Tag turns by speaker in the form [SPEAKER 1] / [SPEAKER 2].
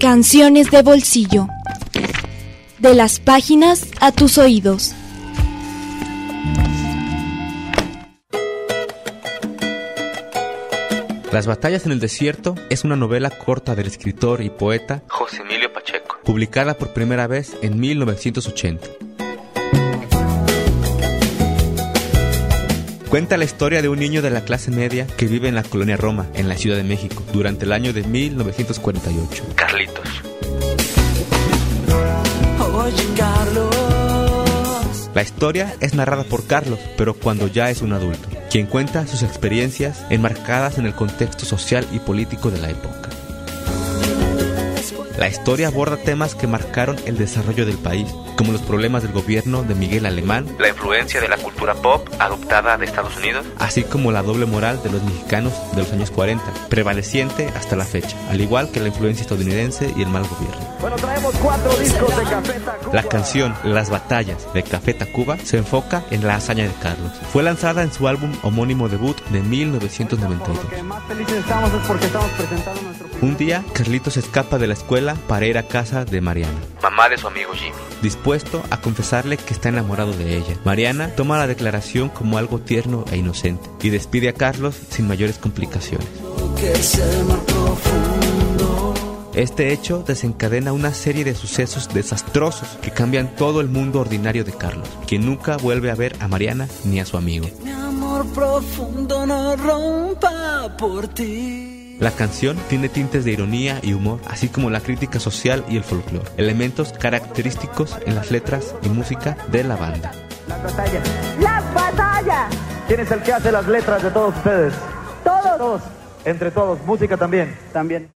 [SPEAKER 1] Canciones de bolsillo. De las páginas a tus oídos.
[SPEAKER 2] Las batallas en el desierto es una novela corta del escritor y poeta José Emilio Pacheco, publicada por primera vez en 1980. Cuenta la historia de un niño de la clase media que vive en la colonia Roma, en la Ciudad de México, durante el año de 1948. Carlitos. La historia es narrada por Carlos, pero cuando ya es un adulto, quien cuenta sus experiencias enmarcadas en el contexto social y político de la época. La historia aborda temas que marcaron el desarrollo del país, como los problemas del gobierno de Miguel Alemán, la influencia de la cultura pop adoptada de Estados Unidos, así como la doble moral de los mexicanos de los años 40, prevaleciente hasta la fecha, al igual que la influencia estadounidense y el mal gobierno.
[SPEAKER 3] Bueno, traemos cuatro discos de Café Tacuba.
[SPEAKER 2] La canción Las batallas de Café Tacuba se enfoca en la hazaña de Carlos. Fue lanzada en su álbum homónimo debut de 1992.
[SPEAKER 3] Lo que más felices estamos es porque estamos presentando nuestro
[SPEAKER 2] Un día, Carlitos escapa de la escuela para ir a casa de Mariana, mamá de su amigo Jimmy, dispuesto a confesarle que está enamorado de ella. Mariana toma la declaración como algo tierno e inocente y despide a Carlos sin mayores complicaciones. Este hecho desencadena una serie de sucesos desastrosos que cambian todo el mundo ordinario de Carlos, quien nunca vuelve a ver a Mariana ni a su amigo.
[SPEAKER 4] Mi amor profundo no rompa por ti.
[SPEAKER 2] La canción tiene tintes de ironía y humor, así como la crítica social y el folclore, elementos característicos en las letras y música de la banda.
[SPEAKER 3] Las batallas.
[SPEAKER 5] ¡Las batallas!
[SPEAKER 3] ¿Quién es el que hace las letras de todos ustedes?
[SPEAKER 5] Todos.
[SPEAKER 3] Todos. Entre todos. Música también.
[SPEAKER 5] También.